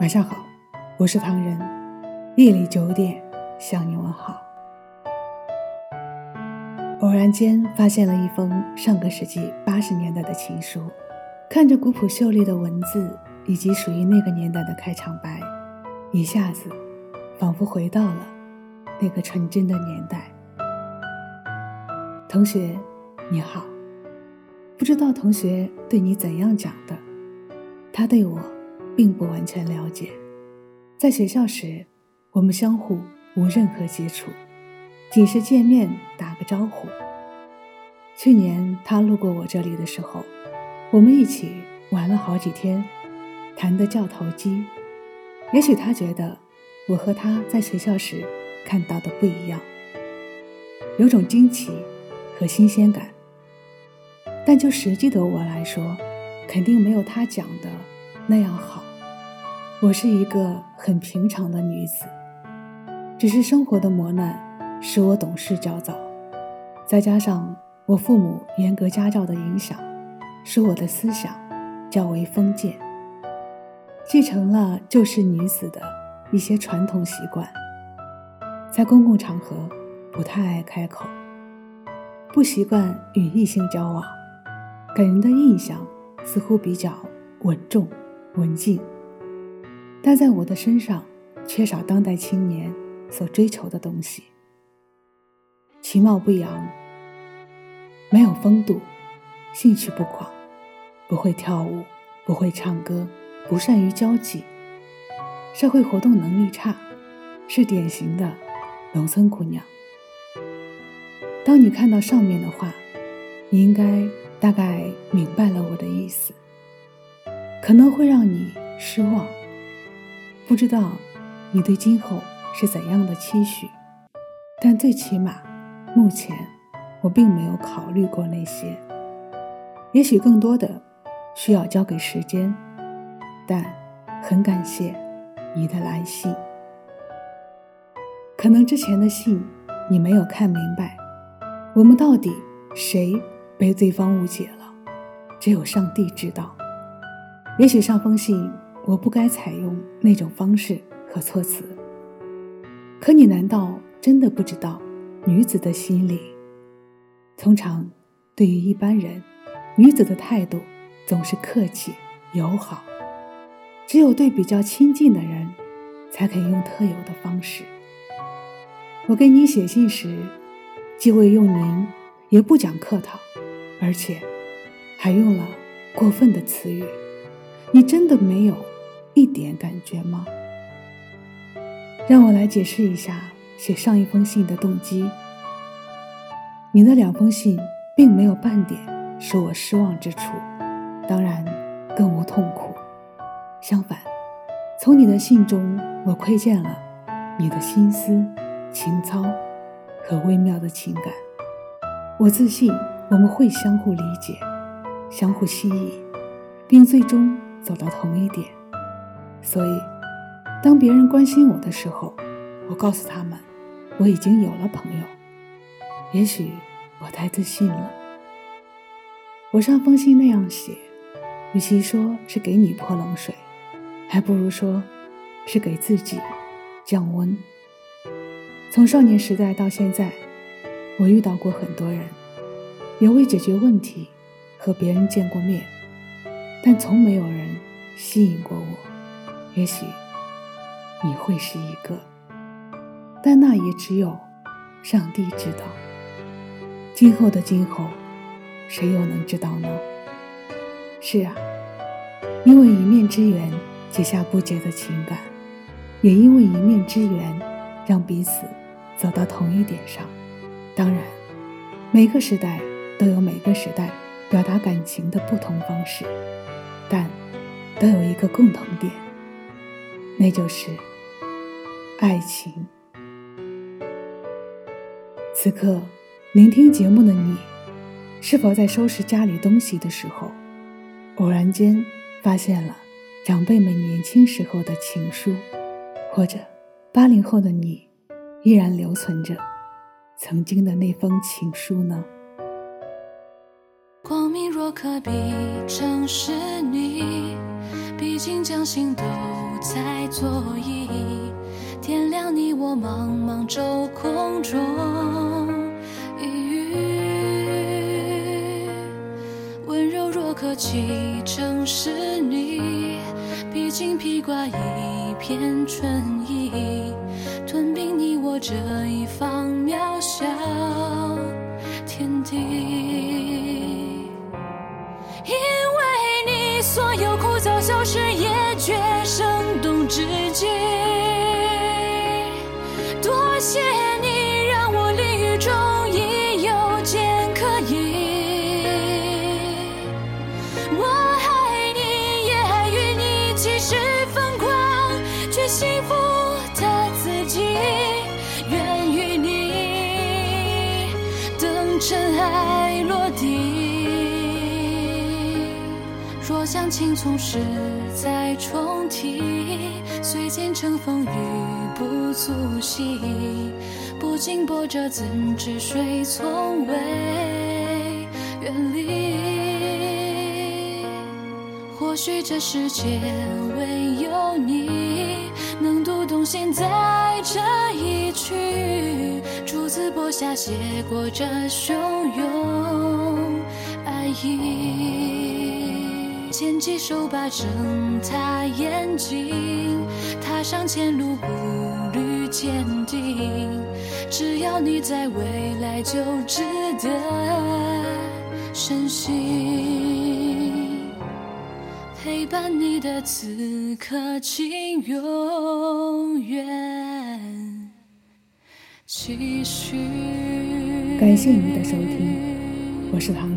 晚上好，我是唐人。夜里九点向你问好。偶然间发现了一封上个世纪八十年代的情书，看着古朴秀丽的文字以及属于那个年代的开场白，一下子仿佛回到了那个纯真的年代。同学，你好。不知道同学对你怎样讲的，他对我。并不完全了解，在学校时，我们相互无任何接触，仅是见面打个招呼。去年他路过我这里的时候，我们一起玩了好几天，谈得较投机。也许他觉得我和他在学校时看到的不一样，有种惊奇和新鲜感。但就实际的我来说，肯定没有他讲的那样好。我是一个很平常的女子，只是生活的磨难使我懂事较早，再加上我父母严格家教的影响，使我的思想较为封建，继承了旧式女子的一些传统习惯，在公共场合不太爱开口，不习惯与异性交往，给人的印象似乎比较稳重、文静。但在我的身上，缺少当代青年所追求的东西。其貌不扬，没有风度，兴趣不广，不会跳舞，不会唱歌，不善于交际，社会活动能力差，是典型的农村姑娘。当你看到上面的话，你应该大概明白了我的意思，可能会让你失望。不知道你对今后是怎样的期许，但最起码，目前我并没有考虑过那些。也许更多的需要交给时间，但很感谢你的来信。可能之前的信你没有看明白，我们到底谁被对方误解了，只有上帝知道。也许上封信。我不该采用那种方式和措辞。可你难道真的不知道女子的心理？通常，对于一般人，女子的态度总是客气友好，只有对比较亲近的人，才可以用特有的方式。我给你写信时，既未用您，也不讲客套，而且还用了过分的词语。你真的没有？一点感觉吗？让我来解释一下写上一封信的动机。你的两封信并没有半点使我失望之处，当然更无痛苦。相反，从你的信中，我窥见了你的心思、情操和微妙的情感。我自信我们会相互理解、相互吸引，并最终走到同一点。所以，当别人关心我的时候，我告诉他们，我已经有了朋友。也许我太自信了。我上封信那样写，与其说是给你泼冷水，还不如说是给自己降温。从少年时代到现在，我遇到过很多人，也为解决问题和别人见过面，但从没有人吸引过。也许你会是一个，但那也只有上帝知道。今后的今后，谁又能知道呢？是啊，因为一面之缘结下不解的情感，也因为一面之缘让彼此走到同一点上。当然，每个时代都有每个时代表达感情的不同方式，但都有一个共同点。那就是爱情。此刻聆听节目的你，是否在收拾家里东西的时候，偶然间发现了长辈们年轻时候的情书，或者八零后的你依然留存着曾经的那封情书呢？光明若可比，正是你。毕竟将心都在左右，点亮你我茫茫周空中一隅。温柔若可寄正是你，毕竟披挂一片春意，吞并你我这一方渺小天地。因为你所有消失也觉生动至极，多谢你让我淋雨中亦有见可以。我爱你，也爱与你，即使疯狂，却幸福若将青葱事再重提，虽见乘风雨不足惜，不经波折怎知水从未远离？或许这世间唯有你能读懂现在这一曲，竹子播下写过这汹涌爱意。牵起手把睁大眼睛，踏上前路步履坚定。只要你在，未来就值得深信。陪伴你的此刻，请永远继续。感谢你的收听，我是唐。